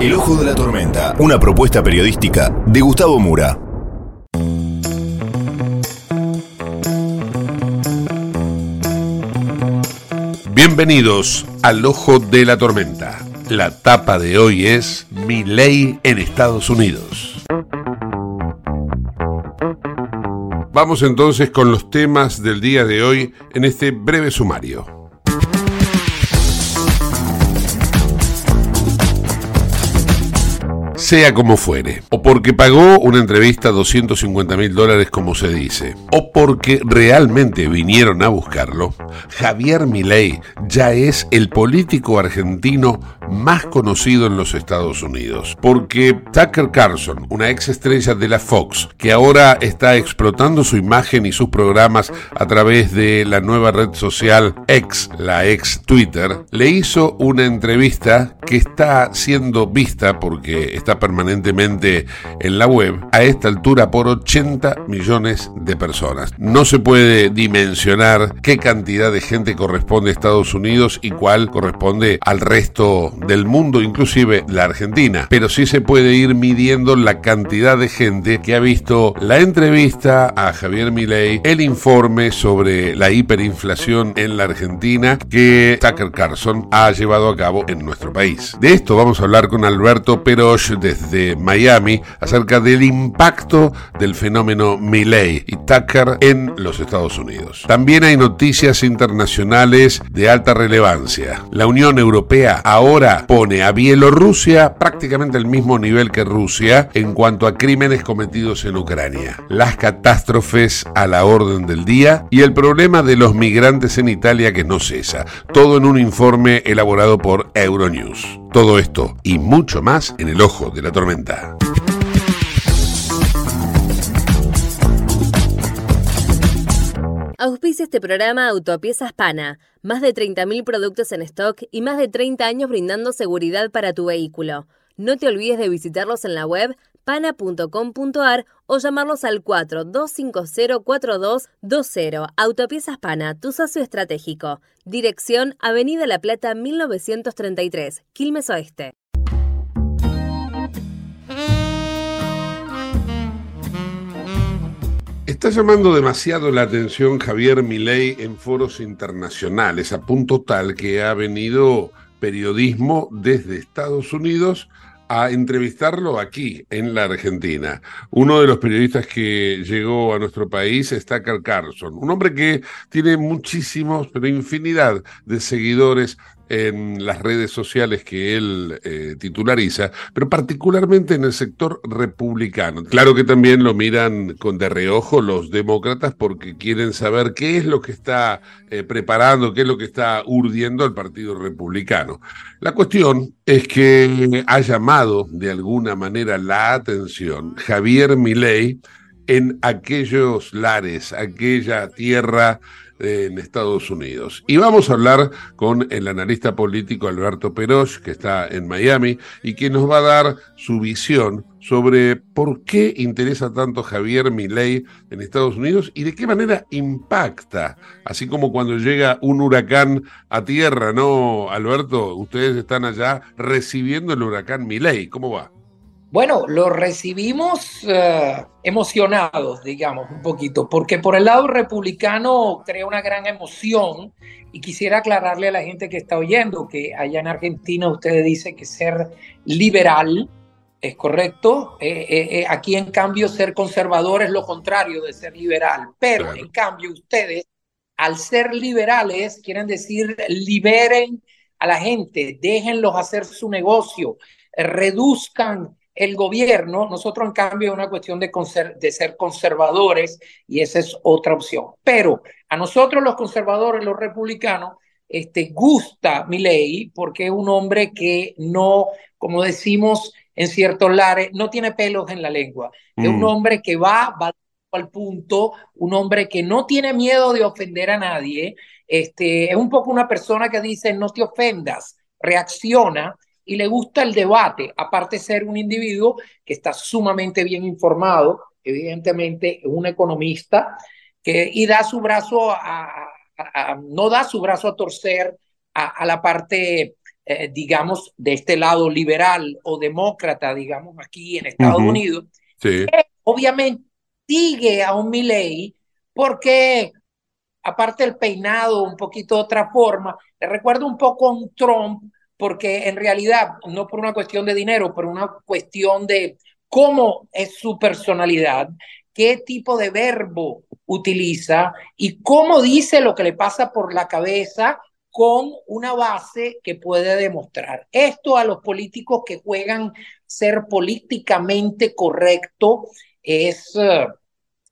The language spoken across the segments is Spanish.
El Ojo de la Tormenta, una propuesta periodística de Gustavo Mura. Bienvenidos al Ojo de la Tormenta. La tapa de hoy es Mi ley en Estados Unidos. Vamos entonces con los temas del día de hoy en este breve sumario. Sea como fuere, o porque pagó una entrevista 250 mil dólares como se dice, o porque realmente vinieron a buscarlo, Javier Milei ya es el político argentino más conocido en los Estados Unidos, porque Tucker Carlson, una ex estrella de la Fox, que ahora está explotando su imagen y sus programas a través de la nueva red social X, la ex Twitter, le hizo una entrevista que está siendo vista porque está permanentemente en la web a esta altura por 80 millones de personas. No se puede dimensionar qué cantidad de gente corresponde a Estados Unidos y cuál corresponde al resto del mundo, inclusive la Argentina. Pero sí se puede ir midiendo la cantidad de gente que ha visto la entrevista a Javier Milei, el informe sobre la hiperinflación en la Argentina que Tucker Carlson ha llevado a cabo en nuestro país. De esto vamos a hablar con Alberto Perosh desde Miami acerca del impacto del fenómeno Milley y Tucker en los Estados Unidos. También hay noticias internacionales de alta relevancia. La Unión Europea ahora pone a Bielorrusia prácticamente al mismo nivel que Rusia en cuanto a crímenes cometidos en Ucrania. Las catástrofes a la orden del día y el problema de los migrantes en Italia que no cesa. Todo en un informe elaborado por Euronews. Todo esto y mucho más en el ojo de la tormenta. Auspicia este programa Autopiezas Pana. Más de 30.000 productos en stock y más de 30 años brindando seguridad para tu vehículo. No te olvides de visitarlos en la web pana.com.ar o llamarlos al 42504220. Autopiezas Pana, tu socio estratégico. Dirección Avenida La Plata 1933, Quilmes Oeste. Está llamando demasiado la atención Javier Milei en foros internacionales, a punto tal que ha venido periodismo desde Estados Unidos a entrevistarlo aquí, en la Argentina. Uno de los periodistas que llegó a nuestro país es Tucker Carlson, un hombre que tiene muchísimos, pero infinidad de seguidores en las redes sociales que él eh, titulariza, pero particularmente en el sector republicano. Claro que también lo miran con de reojo los demócratas porque quieren saber qué es lo que está eh, preparando, qué es lo que está urdiendo el Partido Republicano. La cuestión es que ha llamado de alguna manera la atención Javier Milei en aquellos lares, aquella tierra en Estados Unidos. Y vamos a hablar con el analista político Alberto Peroch, que está en Miami, y que nos va a dar su visión sobre por qué interesa tanto Javier Milei en Estados Unidos y de qué manera impacta, así como cuando llega un huracán a tierra, ¿no, Alberto? Ustedes están allá recibiendo el huracán Milei, ¿cómo va? Bueno, lo recibimos eh, emocionados, digamos, un poquito, porque por el lado republicano crea una gran emoción y quisiera aclararle a la gente que está oyendo que allá en Argentina usted dice que ser liberal es correcto, eh, eh, aquí en cambio ser conservador es lo contrario de ser liberal, pero Claro. en cambio ustedes al ser liberales quieren decir liberen a la gente, déjenlos hacer su negocio, reduzcan el gobierno. Nosotros, en cambio, es una cuestión de, ser conservadores y esa es otra opción. Pero a nosotros los conservadores, los republicanos, este, gusta Milei porque es un hombre que no, como decimos en ciertos lares, no tiene pelos en la lengua. Es un Mm. hombre que va, va al punto, un hombre que no tiene miedo de ofender a nadie. Este, es un poco una persona que dice, no te ofendas, reacciona y le gusta el debate, aparte de ser un individuo que está sumamente bien informado, evidentemente un economista, que, y da su brazo a, a- a- no da su brazo a torcer a, a la parte, eh, digamos, de este lado liberal o demócrata, digamos, aquí en Estados. Unidos, Sí. obviamente sigue a un Milley porque aparte del peinado, un poquito de otra forma, le recuerda un poco a un Trump, porque en realidad, no por una cuestión de dinero, pero una cuestión de cómo es su personalidad, qué tipo de verbo utiliza y cómo dice lo que le pasa por la cabeza con una base que puede demostrar. Esto a los políticos que juegan ser políticamente correcto es uh,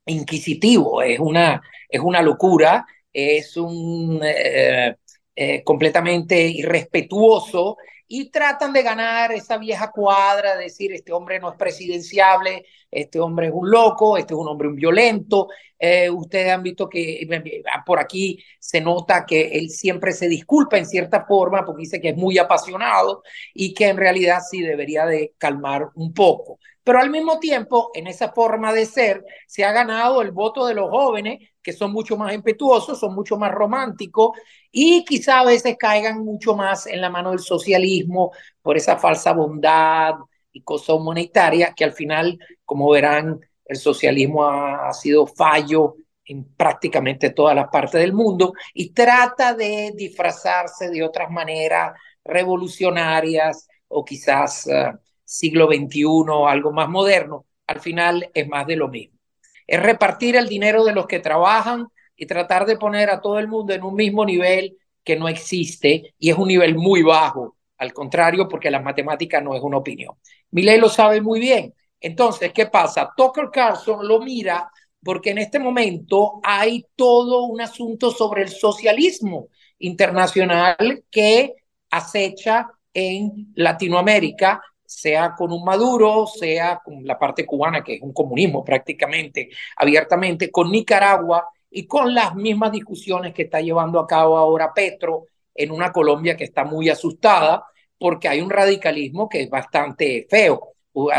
inquisitivo, es una, es una locura, es un eh, eh, completamente irrespetuoso y tratan de ganar esa vieja cuadra, decir este hombre no es presidenciable, este hombre es un loco, este es un hombre violento. Eh, ustedes han visto que eh, por aquí se nota que él siempre se disculpa en cierta forma porque dice que es muy apasionado y que en realidad sí debería de calmar un poco. Pero al mismo tiempo, en esa forma de ser, se ha ganado el voto de los jóvenes, que son mucho más impetuosos, son mucho más románticos y quizá a veces caigan mucho más en la mano del socialismo por esa falsa bondad y cosa humanitaria que al final, como verán, el socialismo ha, sido fallo en prácticamente todas las partes del mundo y trata de disfrazarse de otras maneras revolucionarias o quizás uh, siglo XXI o algo más moderno, al final es más de lo mismo. Es repartir el dinero de los que trabajan y tratar de poner a todo el mundo en un mismo nivel que no existe y es un nivel muy bajo, al contrario, porque la matemática no es una opinión. Milei lo sabe muy bien. Entonces, ¿qué pasa? Tucker Carlson lo mira porque en este momento hay todo un asunto sobre el socialismo internacional que acecha en Latinoamérica sea con un Maduro, sea con la parte cubana, que es un comunismo prácticamente abiertamente, con Nicaragua y con las mismas discusiones que está llevando a cabo ahora Petro en una Colombia que está muy asustada porque hay un radicalismo que es bastante feo.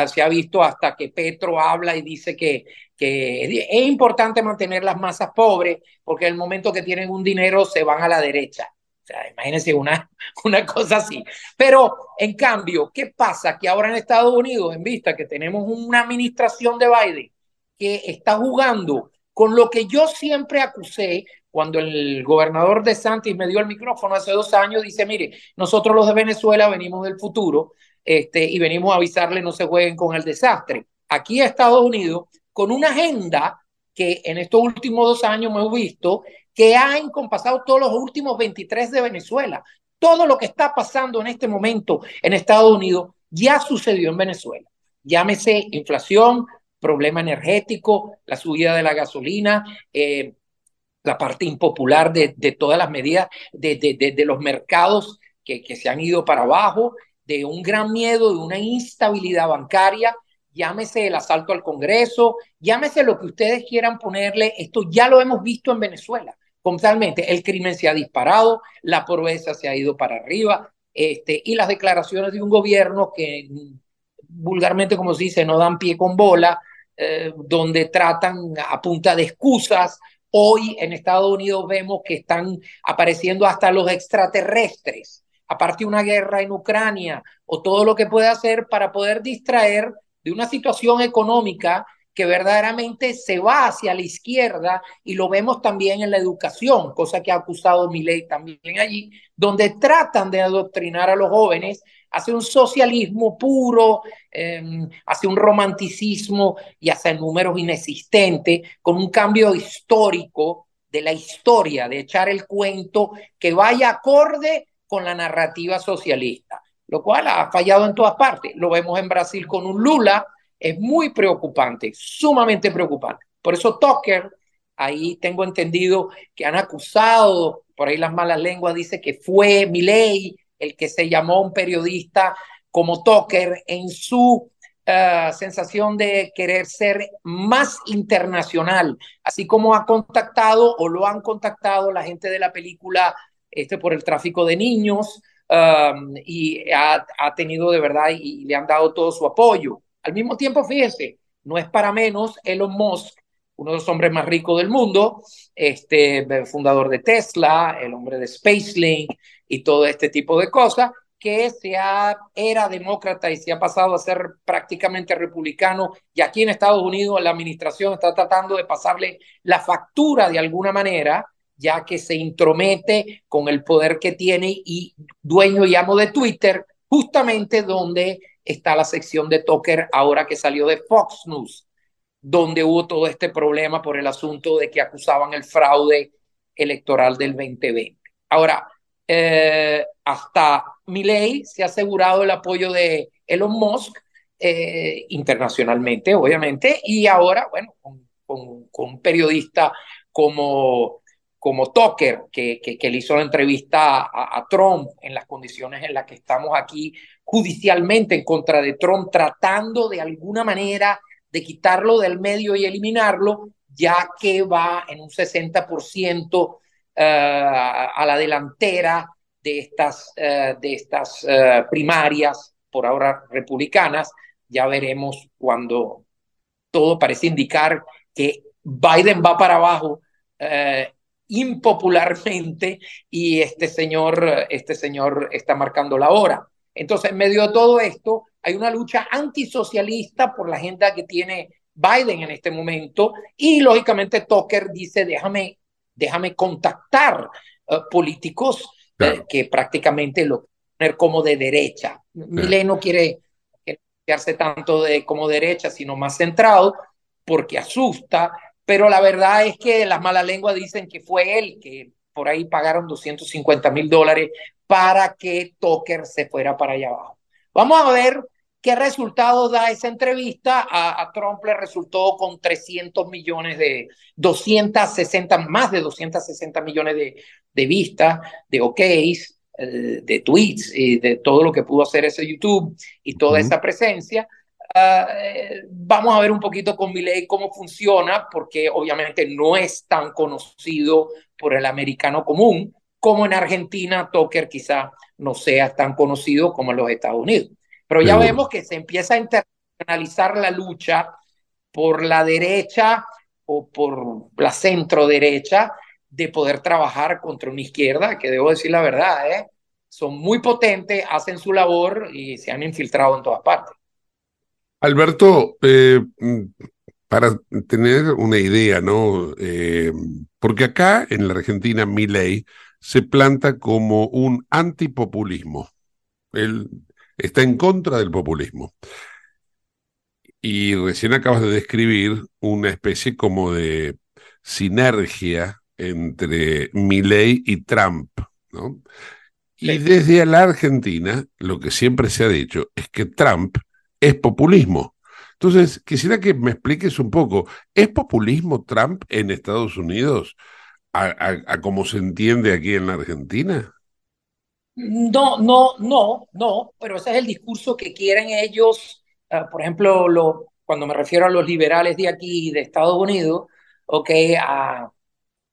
Se ha visto hasta que Petro habla y dice que, es importante mantener las masas pobres porque el momento que tienen un dinero se van a la derecha. O sea, imagínense una, una cosa así. Pero, en cambio, ¿qué pasa? Que ahora en Estados Unidos, en vista que tenemos una administración de Biden que está jugando con lo que yo siempre acusé cuando el gobernador de Santis me dio el micrófono hace dos años, dice, mire, nosotros los de Venezuela venimos del futuro este, y venimos a avisarle no se jueguen con el desastre. Aquí Estados Unidos, con una agenda que en estos últimos dos años hemos visto que ha encompasado todos los últimos 23 de Venezuela. Todo lo que está pasando en este momento en Estados Unidos ya sucedió en Venezuela. Llámese inflación, problema energético, la subida de la gasolina, eh, la parte impopular de, todas las medidas de, los mercados que, se han ido para abajo, de un gran miedo, de una instabilidad bancaria, llámese el asalto al Congreso, llámese lo que ustedes quieran ponerle, esto ya lo hemos visto en Venezuela totalmente. El crimen se ha disparado, la pobreza se ha ido para arriba, este, y las declaraciones de un gobierno que vulgarmente, como se dice, no dan pie con bola, eh, donde tratan a punta de excusas. Hoy en Estados Unidos vemos que están apareciendo hasta los extraterrestres, aparte una guerra en Ucrania o todo lo que puede hacer para poder distraer de una situación económica que verdaderamente se va hacia la izquierda y lo vemos también en la educación, cosa que ha acusado Milei también allí, donde tratan de adoctrinar a los jóvenes hacia un socialismo puro, eh, hacia un romanticismo y hacia números inexistentes, con un cambio histórico de la historia, de echar el cuento que vaya acorde con la narrativa socialista, lo cual ha fallado en todas partes. Lo vemos en Brasil con un Lula, es muy preocupante, sumamente preocupante. Por eso Tucker, ahí tengo entendido que han acusado, por ahí las malas lenguas dice que fue Milei el que se llamó un periodista como Tucker en su uh, sensación de querer ser más internacional, así como ha contactado o lo han contactado la gente de la película este, por el tráfico de niños um, y ha, ha tenido de verdad y, le han dado todo su apoyo. Al mismo tiempo, fíjense, no es para menos Elon Musk, uno de los hombres más ricos del mundo, este fundador de Tesla, el hombre de SpaceLink y todo este tipo de cosas, que se ha, era demócrata y se ha pasado a ser prácticamente republicano. Y aquí en Estados Unidos la administración está tratando de pasarle la factura de alguna manera, ya que se intromete con el poder que tiene y dueño y amo de Twitter, justamente donde está la sección de Tucker ahora que salió de Fox News, donde hubo todo este problema por el asunto de que acusaban el fraude electoral del 2020. Ahora, eh, hasta Milley se ha asegurado el apoyo de Elon Musk eh, internacionalmente, obviamente, y ahora, bueno, con, con, con un periodista como como Tucker, que, que, le hizo la entrevista a, Trump en las condiciones en las que estamos aquí judicialmente en contra de Trump, tratando de alguna manera de quitarlo del medio y eliminarlo, ya que va en un 60% uh, a la delantera de estas, uh, de estas uh, primarias, por ahora republicanas. Ya veremos cuando todo parece indicar que Biden va para abajo impopularmente y este señor, este señor está marcando la hora. Entonces, en medio de todo esto, hay una lucha antisocialista por la agenda que tiene Biden en este momento y lógicamente Tucker dice, déjame, déjame contactar uh, políticos claro. uh, que prácticamente lo poner como de derecha. Claro. Milei no quiere quedarse tanto de como derecha, sino más centrado porque asusta, pero la verdad es que las malas lenguas dicen que fue él, que por ahí pagaron 250 mil dólares para que Tucker se fuera para allá abajo. Vamos a ver qué resultados da esa entrevista. A, a, Trump le resultó con 300 millones de, 260, más de 260 millones de, de vistas, de OKs, eh, de tweets y de todo lo que pudo hacer ese YouTube y toda uh -huh. esa presencia. Uh, vamos a ver un poquito con Milei cómo funciona, porque obviamente no es tan conocido por el americano común como en Argentina, Tucker quizá no sea tan conocido como en los Estados Unidos. Pero ya vemos que se empieza a internacionalizar la lucha por la derecha o por la centro derecha de poder trabajar contra una izquierda, que debo decir la verdad, ¿eh? son muy potentes, hacen su labor y se han infiltrado en todas partes. Alberto, eh, para tener una idea, ¿no? Eh, porque acá en la Argentina, mi ley se planta como un antipopulismo. Él está en contra del populismo. Y recién acabas de describir una especie como de sinergia entre Milley y Trump, ¿no? Y desde la Argentina, lo que siempre se ha dicho es que Trump es populismo. Entonces, quisiera que me expliques un poco, ¿es populismo Trump en Estados Unidos a, como se entiende aquí en la Argentina? No, no, no, no, pero ese es el discurso que quieren ellos, uh, por ejemplo, lo, cuando me refiero a los liberales de aquí, de Estados Unidos, ok, a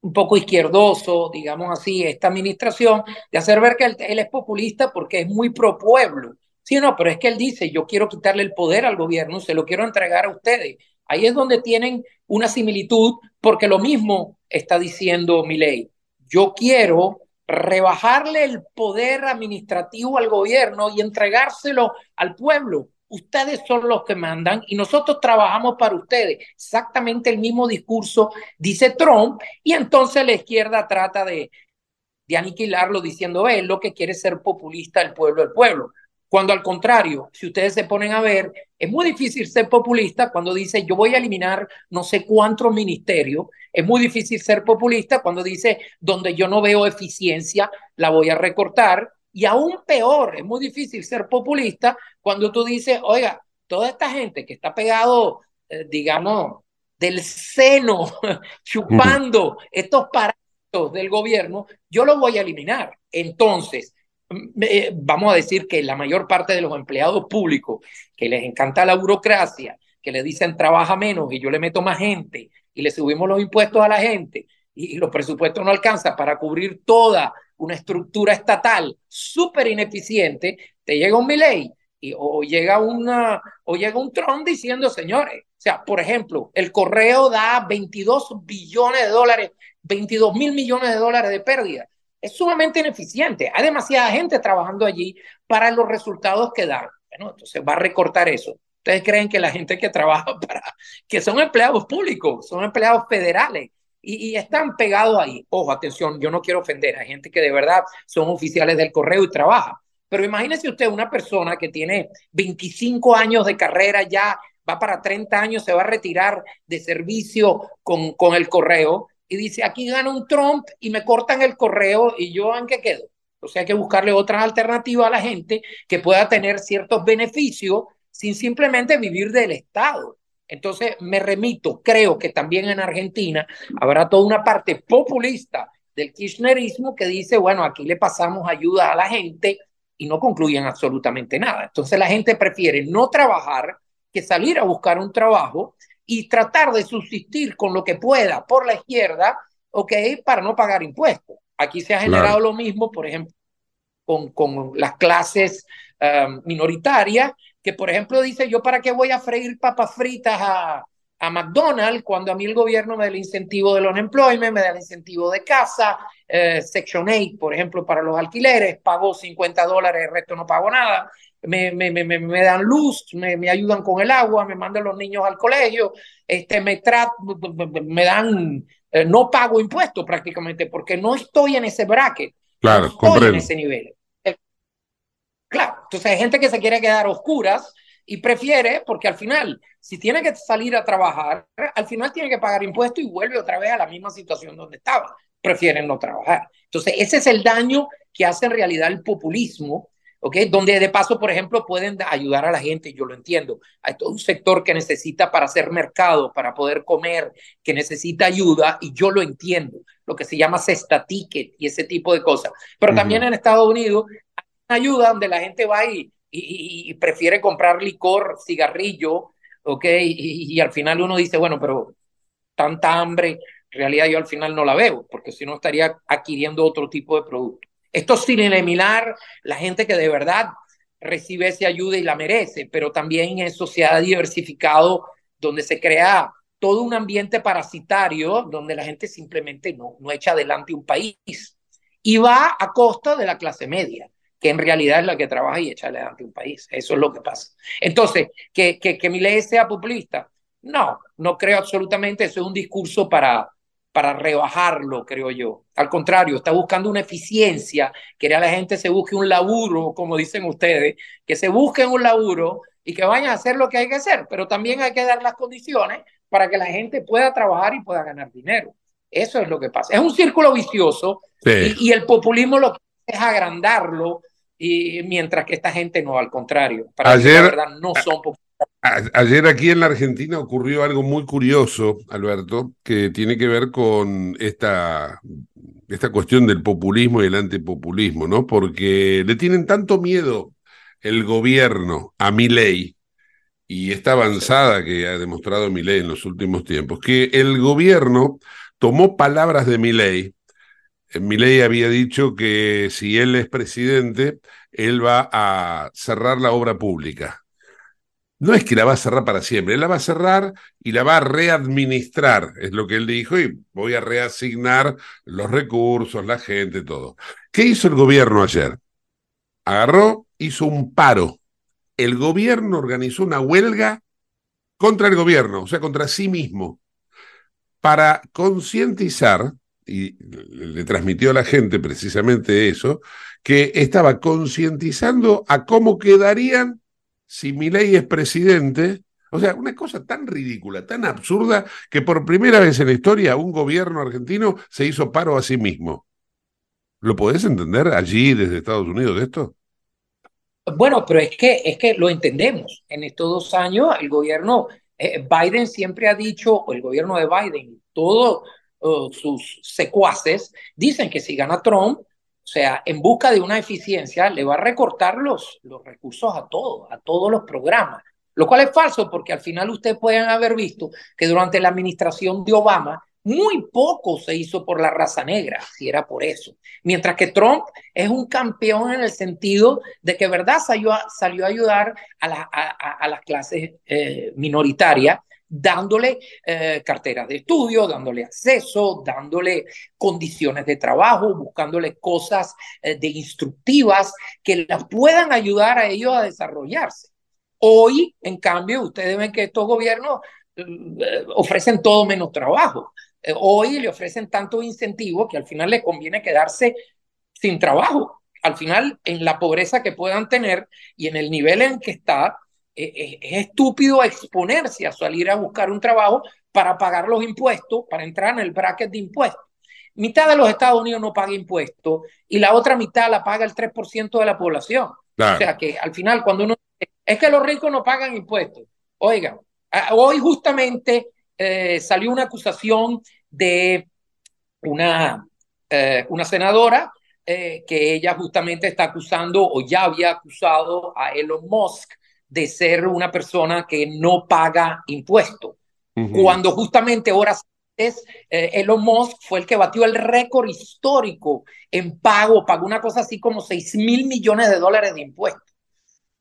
un poco izquierdoso, digamos así, esta administración, de hacer ver que él es populista porque es muy pro pueblo. Sí, no, pero es que él dice, yo quiero quitarle el poder al gobierno, se lo quiero entregar a ustedes. Ahí es donde tienen una similitud, porque lo mismo está diciendo Milei. Yo quiero rebajarle el poder administrativo al gobierno y entregárselo al pueblo. Ustedes son los que mandan y nosotros trabajamos para ustedes. Exactamente el mismo discurso dice Trump y entonces la izquierda trata de, de aniquilarlo diciendo, él lo que quiere es ser populista el pueblo del pueblo. Cuando al contrario, si ustedes se ponen a ver, es muy difícil ser populista cuando dice yo voy a eliminar no sé cuántos ministerios. Es muy difícil ser populista cuando dice donde yo no veo eficiencia, la voy a recortar. Y aún peor, es muy difícil ser populista cuando tú dices, oiga, toda esta gente que está pegado, eh, digamos, del seno, chupando estos parámetros del gobierno, yo los voy a eliminar. Entonces, eh, vamos a decir que la mayor parte de los empleados públicos que les encanta la burocracia, que le dicen trabaja menos y yo le meto más gente y le subimos los impuestos a la gente y, los presupuestos no alcanzan para cubrir toda una estructura estatal súper ineficiente, te llega un Milei y, o llega una o llega un Trump diciendo, señores, o sea, por ejemplo, el correo da 22 billones de dólares, 22 mil millones de dólares de pérdida es sumamente ineficiente. Hay demasiada gente trabajando allí para los resultados que dan. Bueno, entonces va a recortar eso. Ustedes creen que la gente que trabaja para, que son empleados públicos, son empleados federales y, y están pegados ahí. Ojo, atención, yo no quiero ofender. Hay gente que de verdad son oficiales del correo y trabaja. Pero imagínese usted una persona que tiene 25 años de carrera ya, va para 30 años, se va a retirar de servicio con, con el correo y dice, aquí gana un Trump y me cortan el correo y yo en qué quedo. O sea, hay que buscarle otras alternativas a la gente que pueda tener ciertos beneficios sin simplemente vivir del Estado. Entonces, me remito, creo que también en Argentina habrá toda una parte populista del kirchnerismo que dice, bueno, aquí le pasamos ayuda a la gente y no concluyen absolutamente nada. Entonces, la gente prefiere no trabajar que salir a buscar un trabajo y tratar de subsistir con lo que pueda por la izquierda, ¿ok? Para no pagar impuestos. Aquí se ha generado lo mismo, por ejemplo, con, con las clases um, minoritarias, que por ejemplo dice, yo para qué voy a freír papas fritas a, a McDonald's cuando a mí el gobierno me da el incentivo del unemployment, me da el incentivo de casa, eh, Section 8, por ejemplo, para los alquileres, pago 50 dólares, el resto no pago nada me, me, me, me dan luz, me, me, ayudan con el agua, me mandan los niños al colegio, este, me, me dan, eh, no pago impuestos prácticamente porque no estoy en ese bracket, claro, no estoy en ese nivel. Eh, claro, entonces hay gente que se quiere quedar oscuras y prefiere, porque al final, si tiene que salir a trabajar, al final tiene que pagar impuestos y vuelve otra vez a la misma situación donde estaba. Prefieren no trabajar. Entonces, ese es el daño que hace en realidad el populismo donde de paso, por ejemplo, pueden ayudar a la gente, yo lo entiendo. Hay todo un sector que necesita para hacer mercado, para poder comer, que necesita ayuda, y yo lo entiendo, lo que se llama cesta ticket y ese tipo de cosas. Pero también en Estados Unidos hay ayuda donde la gente va y, y, prefiere comprar licor, cigarrillo, ¿ok? Y, y al final uno dice, bueno, pero tanta hambre, en realidad yo al final no la veo, porque si no estaría adquiriendo otro tipo de producto. Esto sin eliminar la gente que de verdad recibe esa ayuda y la merece, pero también eso se ha diversificado donde se crea todo un ambiente parasitario donde la gente simplemente no, no echa adelante un país y va a costa de la clase media, que en realidad es la que trabaja y echa adelante un país. Eso es lo que pasa. Entonces, que, que, que mi ley sea populista, no, no creo absolutamente, eso es un discurso para, para rebajarlo, creo yo. Al contrario, está buscando una eficiencia, que la gente se busque un laburo, como dicen ustedes, que se busque un laburo y que vayan a hacer lo que hay que hacer, pero también hay que dar las condiciones para que la gente pueda trabajar y pueda ganar dinero. Eso es lo que pasa. Es un círculo vicioso y, y, el populismo lo que hace es agrandarlo y mientras que esta gente no, al contrario, para Ayer, la verdad no son populistas. Ayer aquí en la Argentina ocurrió algo muy curioso, Alberto, que tiene que ver con esta, esta cuestión del populismo y el antipopulismo, ¿no? Porque le tienen tanto miedo el gobierno a mi ley y esta avanzada que ha demostrado mi ley en los últimos tiempos, que el gobierno tomó palabras de Milei. Eh, Milei había dicho que si él es presidente, él va a cerrar la obra pública. No es que la va a cerrar para siempre, él la va a cerrar y la va a readministrar, es lo que él dijo, y voy a reasignar los recursos, la gente, todo. ¿Qué hizo el gobierno ayer? Agarró, hizo un paro. El gobierno organizó una huelga contra el gobierno, o sea, contra sí mismo, para concientizar, y le transmitió a la gente precisamente eso, que estaba concientizando a cómo quedarían si ley es presidente. O sea, una cosa tan ridícula, tan absurda, que por primera vez en la historia un gobierno argentino se hizo paro a sí mismo. ¿Lo podés entender allí desde Estados Unidos esto? Bueno, pero es que, es que lo entendemos. En estos dos años, el gobierno, eh, Biden siempre ha dicho, o el gobierno de Biden, todos uh, sus secuaces, dicen que si gana Trump, o sea, en busca de una eficiencia, le va a recortar los, los recursos a todos, a todos los programas. Lo cual es falso porque al final ustedes pueden haber visto que durante la administración de Obama muy poco se hizo por la raza negra, si era por eso. Mientras que Trump es un campeón en el sentido de que, ¿verdad?, salió a, salió a ayudar a, la, a, las clases eh, minoritarias, dándole eh, carteras de estudio, dándole acceso, dándole condiciones de trabajo, buscándole cosas eh, de instructivas que las puedan ayudar a ellos a desarrollarse. Hoy, en cambio, ustedes ven que estos gobiernos ofrecen todo menos trabajo. Eh, hoy le ofrecen tantos incentivos que al final le conviene quedarse sin trabajo. Al final, en la pobreza que puedan tener y en el nivel en que está, eh, eh, es estúpido exponerse a salir a buscar un trabajo para pagar los impuestos, para entrar en el bracket de impuestos. Mitad de los Estados Unidos no paga impuestos y la otra mitad la paga el 3% de la población. O sea que al final, cuando uno es que los ricos no pagan impuestos. Oigan, hoy justamente salió una acusación de una, eh, una senadora eh, que ella justamente está acusando o ya había acusado a Elon Musk de ser una persona que no paga impuestos. Cuando justamente horas antes eh, Elon Musk fue el que batió el récord histórico en pago, pagó una cosa así como 6 mil millones de dólares de impuestos.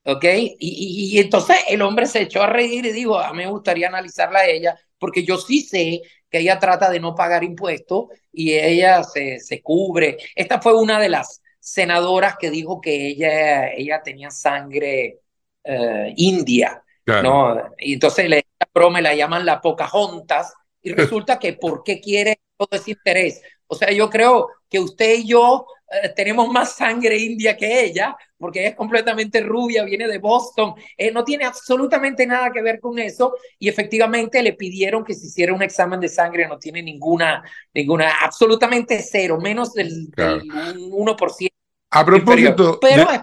¿Ok? Y, y, entonces el hombre se echó a reír y dijo, a mí me gustaría analizarla a ella, porque yo sí sé que ella trata de no pagar impuestos y ella se, se cubre. Esta fue una de las senadoras que dijo que ella, ella tenía sangre eh, india, ¿no? Y entonces le broma la llaman la Pocahontas y resulta que ¿por qué quiere todo ese interés? O sea, yo creo que usted y yo eh, tenemos más sangre india que ella, porque es completamente rubia, viene de Boston, eh, no tiene absolutamente nada que ver con eso y efectivamente le pidieron que se hiciera un examen de sangre, no tiene ninguna, ninguna, absolutamente cero, menos del, 1%. A propósito... Pero es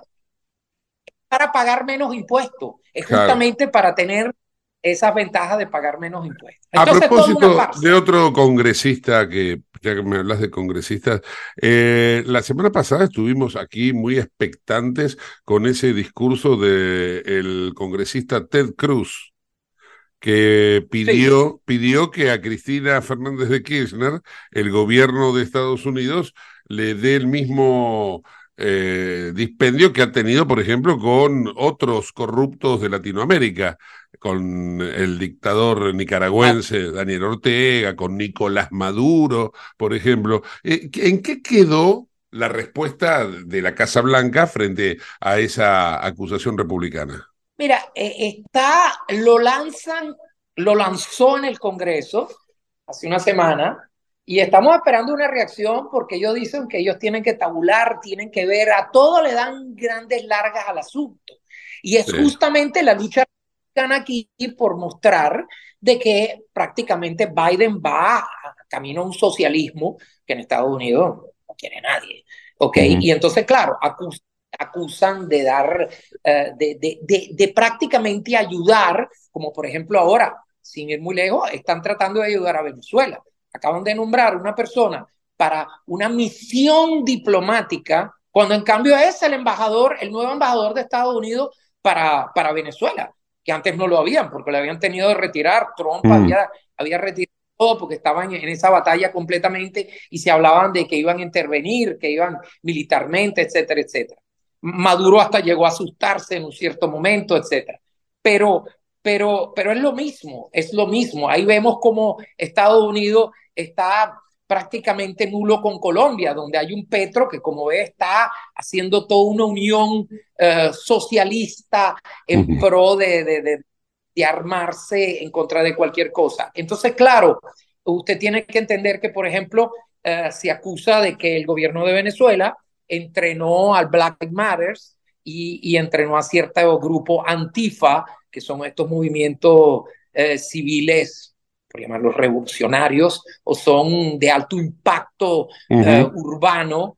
para pagar menos impuestos, es justamente para tener esas ventajas de pagar menos impuestos. a propósito de otro congresista que, ya que me hablas de congresistas, eh, la semana pasada estuvimos aquí muy expectantes con ese discurso del el congresista Ted Cruz, que pidió, pidió que a Cristina Fernández de Kirchner, el gobierno de Estados Unidos, le dé el mismo eh, dispendio que ha tenido, por ejemplo, con otros corruptos de Latinoamérica, con el dictador nicaragüense Daniel Ortega, con Nicolás Maduro, por ejemplo. Eh, ¿En qué quedó la respuesta de la Casa Blanca frente a esa acusación republicana? Mira, eh, está, lo lanzan, lo lanzó en el Congreso hace una semana, y estamos esperando una reacción porque ellos dicen que ellos tienen que tabular, tienen que ver, a todo le dan grandes largas al asunto. Y es justamente la lucha aquí por mostrar de que prácticamente Biden va a camino a un socialismo que en Estados Unidos no quiere nadie. ¿Ok? Y entonces, claro, acusan, de dar, eh, de, de, de, de prácticamente ayudar, como por ejemplo ahora, sin ir muy lejos, están tratando de ayudar a Venezuela acaban de nombrar una persona para una misión diplomática, cuando en cambio es el embajador, el nuevo embajador de Estados Unidos para, para Venezuela, que antes no lo habían, porque lo habían tenido de retirar. Trump mm. había, había retirado porque estaban en esa batalla completamente y se hablaban de que iban a intervenir, que iban militarmente, etcétera, etcétera. Maduro hasta llegó a asustarse en un cierto momento, etcétera. Pero, pero, pero es lo mismo, es lo mismo. Ahí vemos como Estados Unidos está prácticamente nulo con Colombia, donde hay un Petro que, como ve, está haciendo toda una unión uh, socialista en pro de, de, de, de, armarse en contra de cualquier cosa. Entonces, claro, usted tiene que entender que, por ejemplo, uh, se acusa de que el gobierno de Venezuela entrenó al Black Matters y, y entrenó a cierto grupo antifa, que son estos movimientos uh, civiles por llamarlos revolucionarios, o son de alto impacto uh -huh. uh, urbano,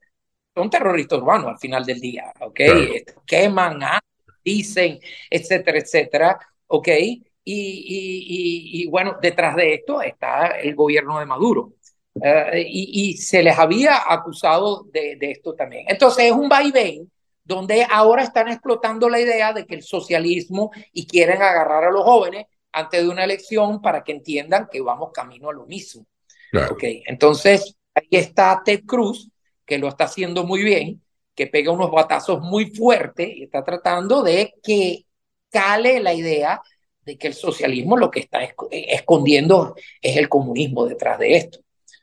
son terroristas urbanos al final del día, ¿ok? Claro. Queman, ah, dicen, etcétera, etcétera, ¿ok? Y, y, y, y, bueno, detrás de esto está el gobierno de Maduro. Uh, y, y, se les había acusado de, de esto también. Entonces es un vaivén donde ahora están explotando la idea de que el socialismo y quieren agarrar a los jóvenes antes de una elección para que entiendan que vamos camino a lo mismo. Claro. Okay. Entonces, ahí está Ted Cruz, que lo está haciendo muy bien, que pega unos batazos muy fuertes y está tratando de que cale la idea de que el socialismo lo que está escondiendo es el comunismo detrás de esto.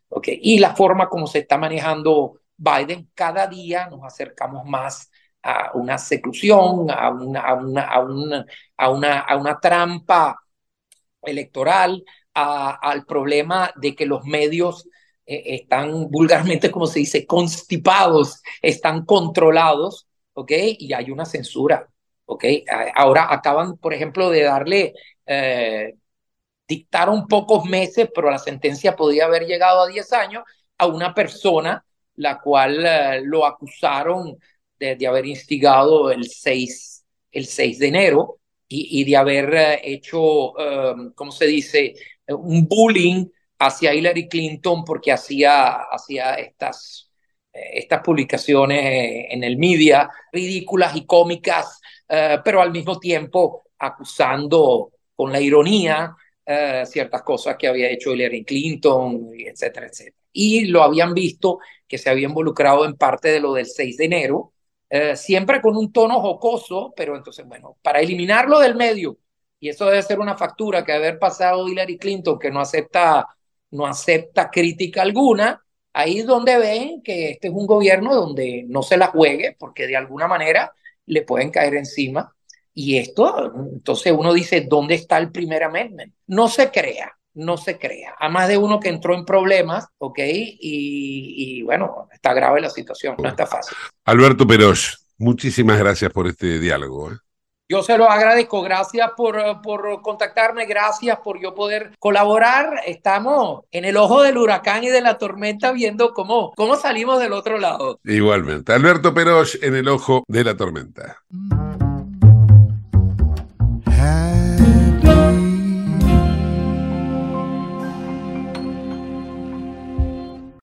Okay. Y la forma como se está manejando Biden, cada día nos acercamos más a una seclusión, a una, a una, a una, a una, a una trampa electoral, al problema de que los medios eh, están vulgarmente, como se dice, constipados, están controlados, ¿ok? Y hay una censura, ¿ok? Ahora acaban, por ejemplo, de darle, eh, dictaron pocos meses, pero la sentencia podía haber llegado a 10 años a una persona la cual eh, lo acusaron de, de, haber instigado el 6, el 6 de enero y, y de haber uh, hecho, um, ¿cómo se dice?, un bullying hacia Hillary Clinton porque hacía, hacía estas, estas publicaciones en el media ridículas y cómicas, uh, pero al mismo tiempo acusando con la ironía uh, ciertas cosas que había hecho Hillary Clinton, etcétera, etcétera. Y lo habían visto que se había involucrado en parte de lo del 6 de enero, eh, siempre con un tono jocoso, pero entonces, bueno, para eliminarlo del medio, y eso debe ser una factura que haber pasado Hillary Clinton, que no acepta, no acepta crítica alguna, ahí es donde ven que este es un gobierno donde no se la juegue, porque de alguna manera le pueden caer encima. Y esto, entonces uno dice, ¿dónde está el primer amendment? No se crea, no se crea. A más de uno que entró en problemas, ¿ok? Y, y bueno, está grave la situación, no está fácil. Alberto Perosh, muchísimas gracias por este diálogo. ¿eh? Yo se lo agradezco, gracias por, por contactarme, gracias por yo poder colaborar. Estamos en el ojo del huracán y de la tormenta viendo cómo, cómo salimos del otro lado. Igualmente. Alberto Perosh en el ojo de la tormenta.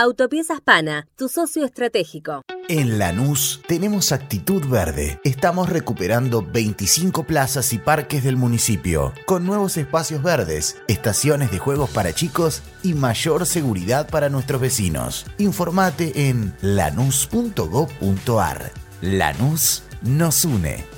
Autopiezas Pana, tu socio estratégico. En Lanús tenemos actitud verde. Estamos recuperando 25 plazas y parques del municipio, con nuevos espacios verdes, estaciones de juegos para chicos y mayor seguridad para nuestros vecinos. Informate en lanús.gov.ar. Lanús nos une.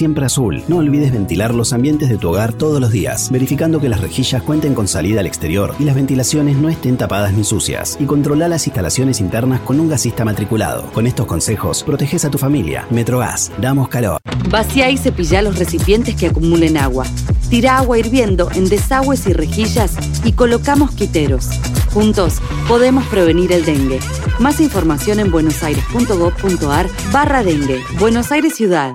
siempre azul. No olvides ventilar los ambientes de tu hogar todos los días, verificando que las rejillas cuenten con salida al exterior y las ventilaciones no estén tapadas ni sucias. Y controla las instalaciones internas con un gasista matriculado. Con estos consejos, proteges a tu familia. Metrogas, damos calor. Vacía y cepilla los recipientes que acumulen agua. Tira agua hirviendo en desagües y rejillas y colocamos quiteros. Juntos podemos prevenir el dengue. Más información en buenosaires.gov.ar barra dengue. Buenos Aires Ciudad.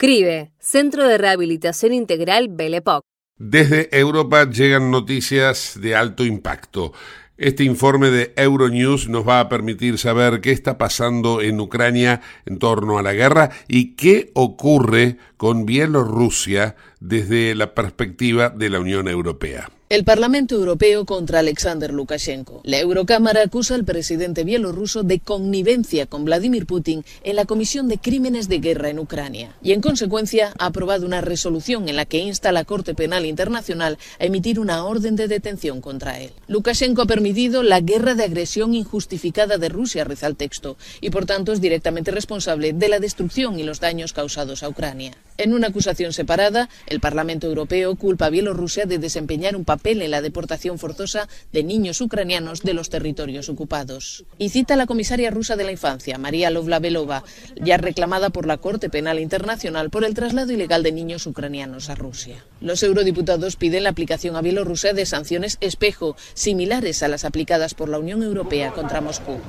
CRIBE, Centro de Rehabilitación Integral Belepoc. Desde Europa llegan noticias de alto impacto. Este informe de Euronews nos va a permitir saber qué está pasando en Ucrania en torno a la guerra y qué ocurre con Bielorrusia desde la perspectiva de la Unión Europea. El Parlamento Europeo contra Alexander Lukashenko. La Eurocámara acusa al presidente bielorruso de connivencia con Vladimir Putin en la Comisión de Crímenes de Guerra en Ucrania y, en consecuencia, ha aprobado una resolución en la que insta a la Corte Penal Internacional a emitir una orden de detención contra él. Lukashenko ha permitido la guerra de agresión injustificada de Rusia, reza el texto, y por tanto es directamente responsable de la destrucción y los daños causados a Ucrania. En una acusación separada, el Parlamento Europeo culpa a Bielorrusia de desempeñar un papel en la deportación forzosa de niños ucranianos de los territorios ocupados. Y cita a la comisaria rusa de la infancia, María Lovla-Belova, ya reclamada por la Corte Penal Internacional por el traslado ilegal de niños ucranianos a Rusia. Los eurodiputados piden la aplicación a Bielorrusia de sanciones espejo, similares a las aplicadas por la Unión Europea contra Moscú.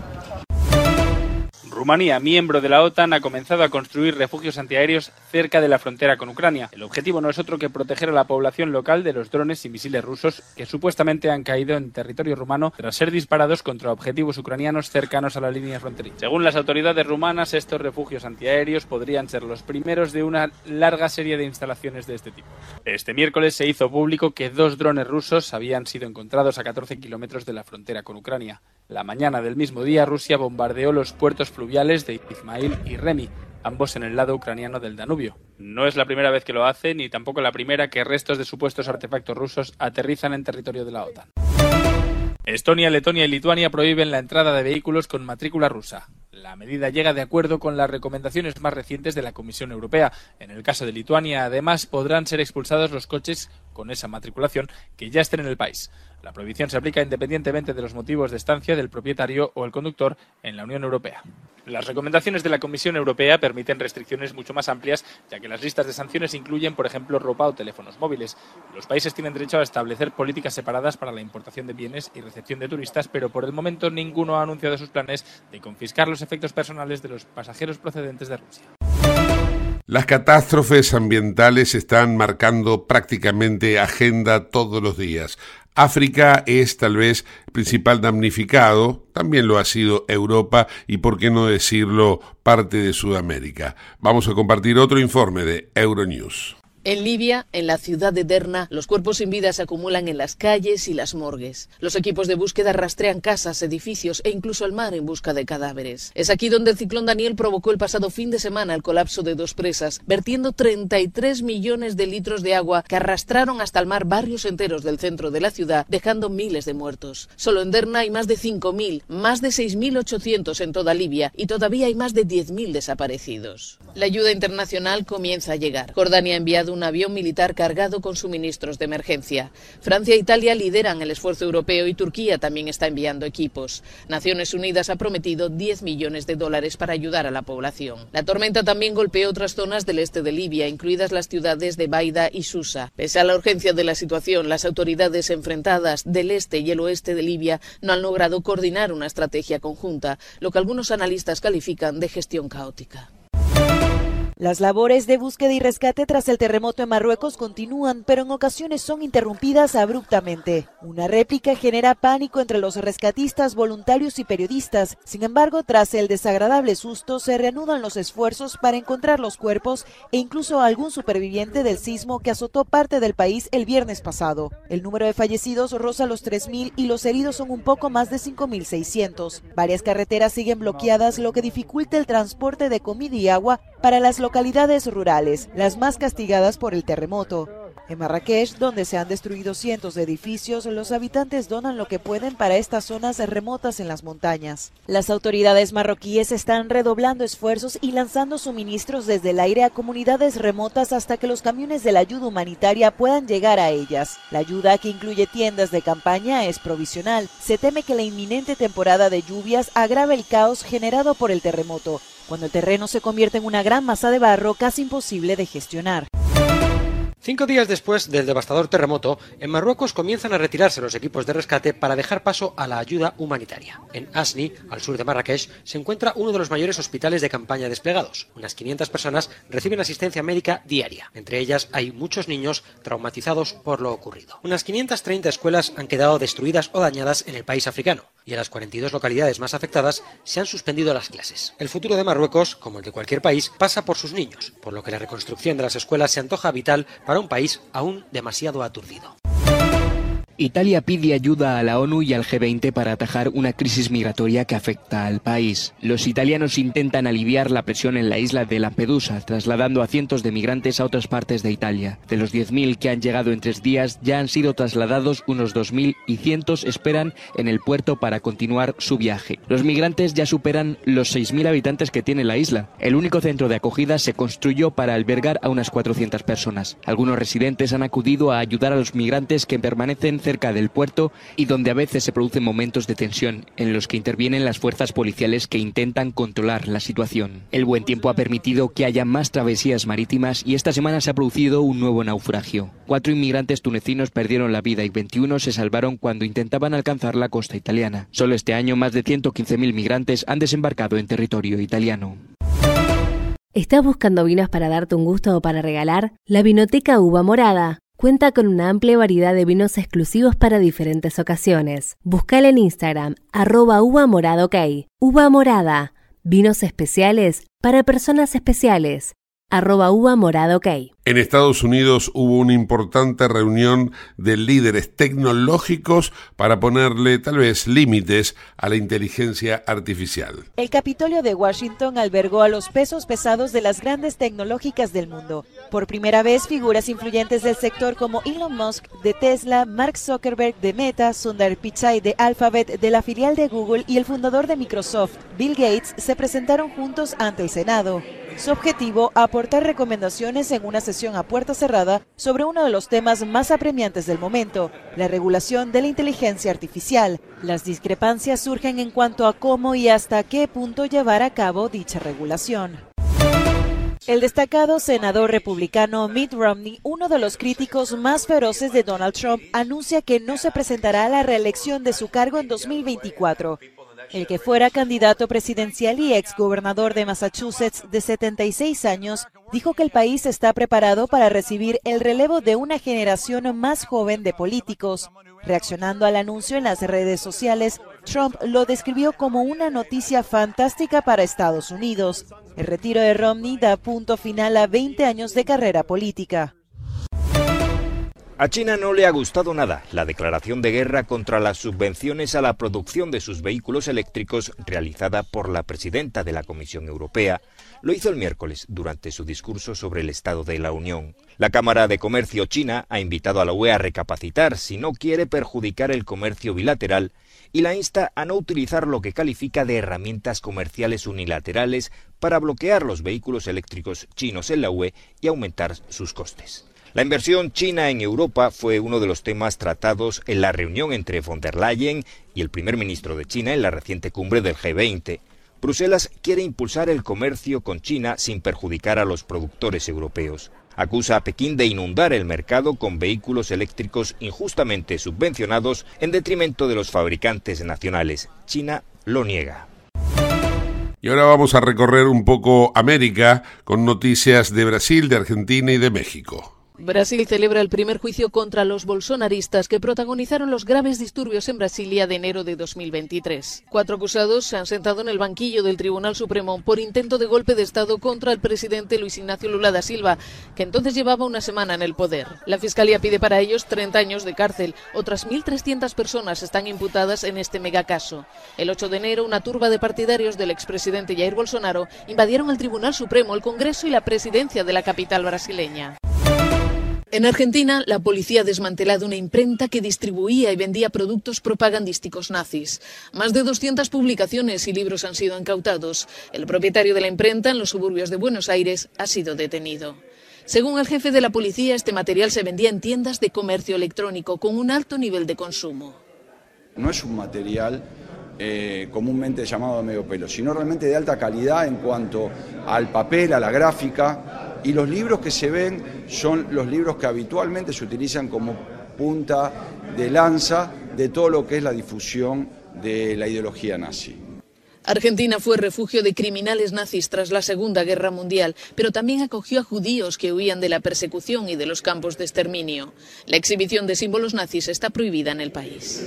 Rumanía, miembro de la OTAN, ha comenzado a construir refugios antiaéreos cerca de la frontera con Ucrania. El objetivo no es otro que proteger a la población local de los drones y misiles rusos que supuestamente han caído en territorio rumano tras ser disparados contra objetivos ucranianos cercanos a la línea fronteriza. Según las autoridades rumanas, estos refugios antiaéreos podrían ser los primeros de una larga serie de instalaciones de este tipo. Este miércoles se hizo público que dos drones rusos habían sido encontrados a 14 kilómetros de la frontera con Ucrania. La mañana del mismo día, Rusia bombardeó los puertos fluviales de Izmail y Remi, ambos en el lado ucraniano del Danubio. No es la primera vez que lo hace, ni tampoco la primera que restos de supuestos artefactos rusos aterrizan en territorio de la OTAN. Estonia, Letonia y Lituania prohíben la entrada de vehículos con matrícula rusa. La medida llega de acuerdo con las recomendaciones más recientes de la Comisión Europea. En el caso de Lituania, además, podrán ser expulsados los coches con esa matriculación que ya estén en el país. La prohibición se aplica independientemente de los motivos de estancia del propietario o el conductor en la Unión Europea. Las recomendaciones de la Comisión Europea permiten restricciones mucho más amplias, ya que las listas de sanciones incluyen, por ejemplo, ropa o teléfonos móviles. Los países tienen derecho a establecer políticas separadas para la importación de bienes y recepción de turistas, pero por el momento ninguno ha anunciado sus planes de confiscar los efectos personales de los pasajeros procedentes de Rusia. Las catástrofes ambientales están marcando prácticamente agenda todos los días. África es tal vez principal damnificado, también lo ha sido Europa y, por qué no decirlo, parte de Sudamérica. Vamos a compartir otro informe de Euronews. En Libia, en la ciudad de Derna, los cuerpos sin vida se acumulan en las calles y las morgues. Los equipos de búsqueda rastrean casas, edificios e incluso el mar en busca de cadáveres. Es aquí donde el ciclón Daniel provocó el pasado fin de semana el colapso de dos presas, vertiendo 33 millones de litros de agua que arrastraron hasta el mar barrios enteros del centro de la ciudad, dejando miles de muertos. Solo en Derna hay más de 5.000, más de 6.800 en toda Libia y todavía hay más de 10.000 desaparecidos. La ayuda internacional comienza a llegar. Jordania ha enviado un avión militar cargado con suministros de emergencia. Francia e Italia lideran el esfuerzo europeo y Turquía también está enviando equipos. Naciones Unidas ha prometido 10 millones de dólares para ayudar a la población. La tormenta también golpeó otras zonas del este de Libia, incluidas las ciudades de Baida y Susa. Pese a la urgencia de la situación, las autoridades enfrentadas del este y el oeste de Libia no han logrado coordinar una estrategia conjunta, lo que algunos analistas califican de gestión caótica. Las labores de búsqueda y rescate tras el terremoto en Marruecos continúan, pero en ocasiones son interrumpidas abruptamente. Una réplica genera pánico entre los rescatistas, voluntarios y periodistas. Sin embargo, tras el desagradable susto, se reanudan los esfuerzos para encontrar los cuerpos e incluso algún superviviente del sismo que azotó parte del país el viernes pasado. El número de fallecidos roza los 3.000 y los heridos son un poco más de 5.600. Varias carreteras siguen bloqueadas, lo que dificulta el transporte de comida y agua para las localidades rurales, las más castigadas por el terremoto. En Marrakech, donde se han destruido cientos de edificios, los habitantes donan lo que pueden para estas zonas remotas en las montañas. Las autoridades marroquíes están redoblando esfuerzos y lanzando suministros desde el aire a comunidades remotas hasta que los camiones de la ayuda humanitaria puedan llegar a ellas. La ayuda, que incluye tiendas de campaña, es provisional. Se teme que la inminente temporada de lluvias agrave el caos generado por el terremoto, cuando el terreno se convierte en una gran masa de barro casi imposible de gestionar. Cinco días después del devastador terremoto, en Marruecos comienzan a retirarse los equipos de rescate para dejar paso a la ayuda humanitaria. En Asni, al sur de Marrakech, se encuentra uno de los mayores hospitales de campaña desplegados. Unas 500 personas reciben asistencia médica diaria. Entre ellas hay muchos niños traumatizados por lo ocurrido. Unas 530 escuelas han quedado destruidas o dañadas en el país africano y en las 42 localidades más afectadas se han suspendido las clases. El futuro de Marruecos, como el de cualquier país, pasa por sus niños, por lo que la reconstrucción de las escuelas se antoja vital para para un país aún demasiado aturdido. Italia pide ayuda a la ONU y al G20 para atajar una crisis migratoria que afecta al país. Los italianos intentan aliviar la presión en la isla de Lampedusa, trasladando a cientos de migrantes a otras partes de Italia. De los 10.000 que han llegado en tres días, ya han sido trasladados unos 2.000 y cientos esperan en el puerto para continuar su viaje. Los migrantes ya superan los 6.000 habitantes que tiene la isla. El único centro de acogida se construyó para albergar a unas 400 personas. Algunos residentes han acudido a ayudar a los migrantes que permanecen cerca del puerto y donde a veces se producen momentos de tensión en los que intervienen las fuerzas policiales que intentan controlar la situación. El buen tiempo ha permitido que haya más travesías marítimas y esta semana se ha producido un nuevo naufragio. Cuatro inmigrantes tunecinos perdieron la vida y 21 se salvaron cuando intentaban alcanzar la costa italiana. Solo este año más de 115.000 migrantes han desembarcado en territorio italiano. ¿Estás buscando vinos para darte un gusto o para regalar? La Vinoteca Uva Morada cuenta con una amplia variedad de vinos exclusivos para diferentes ocasiones. Búscala en Instagram, arroba uva morada. Uva morada, vinos especiales para personas especiales. Arroba uva morada. En Estados Unidos hubo una importante reunión de líderes tecnológicos para ponerle tal vez límites a la inteligencia artificial. El Capitolio de Washington albergó a los pesos pesados de las grandes tecnológicas del mundo. Por primera vez, figuras influyentes del sector como Elon Musk de Tesla, Mark Zuckerberg de Meta, Sundar Pichai de Alphabet, de la filial de Google y el fundador de Microsoft, Bill Gates, se presentaron juntos ante el Senado. Su objetivo, aportar recomendaciones en una sesión a puerta cerrada sobre uno de los temas más apremiantes del momento, la regulación de la inteligencia artificial. Las discrepancias surgen en cuanto a cómo y hasta qué punto llevar a cabo dicha regulación. El destacado senador republicano Mitt Romney, uno de los críticos más feroces de Donald Trump, anuncia que no se presentará a la reelección de su cargo en 2024. El que fuera candidato presidencial y ex gobernador de Massachusetts de 76 años dijo que el país está preparado para recibir el relevo de una generación más joven de políticos. Reaccionando al anuncio en las redes sociales, Trump lo describió como una noticia fantástica para Estados Unidos. El retiro de Romney da punto final a 20 años de carrera política. A China no le ha gustado nada la declaración de guerra contra las subvenciones a la producción de sus vehículos eléctricos realizada por la presidenta de la Comisión Europea. Lo hizo el miércoles durante su discurso sobre el Estado de la Unión. La Cámara de Comercio china ha invitado a la UE a recapacitar si no quiere perjudicar el comercio bilateral y la insta a no utilizar lo que califica de herramientas comerciales unilaterales para bloquear los vehículos eléctricos chinos en la UE y aumentar sus costes. La inversión china en Europa fue uno de los temas tratados en la reunión entre von der Leyen y el primer ministro de China en la reciente cumbre del G20. Bruselas quiere impulsar el comercio con China sin perjudicar a los productores europeos. Acusa a Pekín de inundar el mercado con vehículos eléctricos injustamente subvencionados en detrimento de los fabricantes nacionales. China lo niega. Y ahora vamos a recorrer un poco América con noticias de Brasil, de Argentina y de México. Brasil celebra el primer juicio contra los bolsonaristas que protagonizaron los graves disturbios en Brasilia de enero de 2023. Cuatro acusados se han sentado en el banquillo del Tribunal Supremo por intento de golpe de Estado contra el presidente Luis Ignacio Lula da Silva, que entonces llevaba una semana en el poder. La Fiscalía pide para ellos 30 años de cárcel. Otras 1.300 personas están imputadas en este megacaso. El 8 de enero, una turba de partidarios del expresidente Jair Bolsonaro invadieron el Tribunal Supremo, el Congreso y la presidencia de la capital brasileña. En Argentina, la policía ha desmantelado una imprenta que distribuía y vendía productos propagandísticos nazis. Más de 200 publicaciones y libros han sido incautados. El propietario de la imprenta en los suburbios de Buenos Aires ha sido detenido. Según el jefe de la policía, este material se vendía en tiendas de comercio electrónico con un alto nivel de consumo. No es un material eh, comúnmente llamado medio pelo, sino realmente de alta calidad en cuanto al papel, a la gráfica, y los libros que se ven son los libros que habitualmente se utilizan como punta de lanza de todo lo que es la difusión de la ideología nazi. Argentina fue refugio de criminales nazis tras la Segunda Guerra Mundial, pero también acogió a judíos que huían de la persecución y de los campos de exterminio. La exhibición de símbolos nazis está prohibida en el país.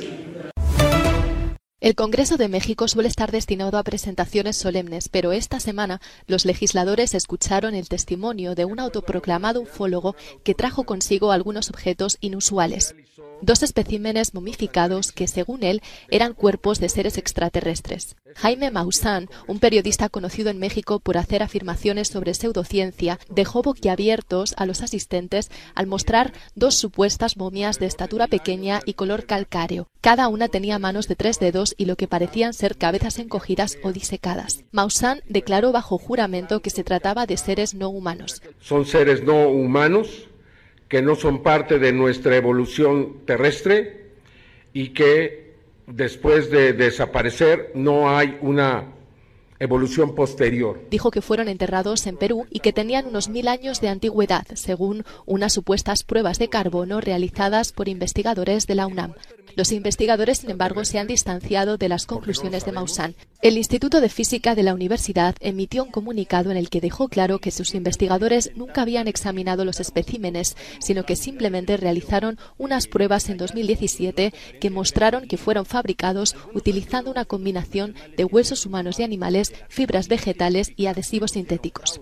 El Congreso de México suele estar destinado a presentaciones solemnes, pero esta semana los legisladores escucharon el testimonio de un autoproclamado ufólogo que trajo consigo algunos objetos inusuales. Dos especímenes momificados que, según él, eran cuerpos de seres extraterrestres. Jaime Maussan, un periodista conocido en México por hacer afirmaciones sobre pseudociencia, dejó boquiabiertos a los asistentes al mostrar dos supuestas momias de estatura pequeña y color calcáreo. Cada una tenía manos de tres dedos y lo que parecían ser cabezas encogidas o disecadas. Maussan declaró bajo juramento que se trataba de seres no humanos. Son seres no humanos que no son parte de nuestra evolución terrestre y que después de desaparecer no hay una evolución posterior. Dijo que fueron enterrados en Perú y que tenían unos mil años de antigüedad, según unas supuestas pruebas de carbono realizadas por investigadores de la UNAM. Los investigadores, sin embargo, se han distanciado de las conclusiones de Maussan. El Instituto de Física de la Universidad emitió un comunicado en el que dejó claro que sus investigadores nunca habían examinado los especímenes, sino que simplemente realizaron unas pruebas en 2017 que mostraron que fueron fabricados utilizando una combinación de huesos humanos y animales, fibras vegetales y adhesivos sintéticos.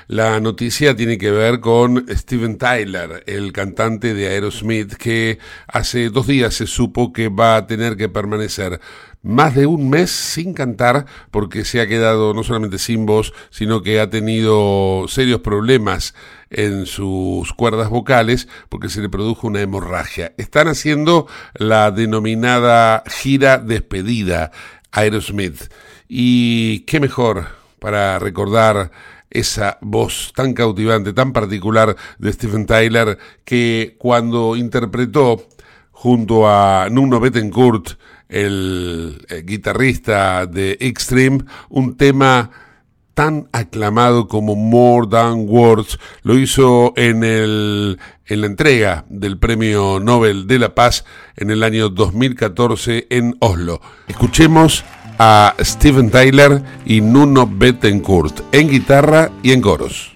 La noticia tiene que ver con Steven Tyler, el cantante de Aerosmith, que hace dos días se supo que va a tener que permanecer más de un mes sin cantar porque se ha quedado no solamente sin voz, sino que ha tenido serios problemas en sus cuerdas vocales porque se le produjo una hemorragia. Están haciendo la denominada gira despedida Aerosmith. Y qué mejor para recordar esa voz tan cautivante, tan particular de Stephen Tyler, que cuando interpretó junto a Nuno Bettencourt, el, el guitarrista de Extreme, un tema tan aclamado como More Than Words, lo hizo en, el, en la entrega del Premio Nobel de la Paz en el año 2014 en Oslo. Escuchemos a Steven Tyler y Nuno Bettencourt en guitarra y en coros.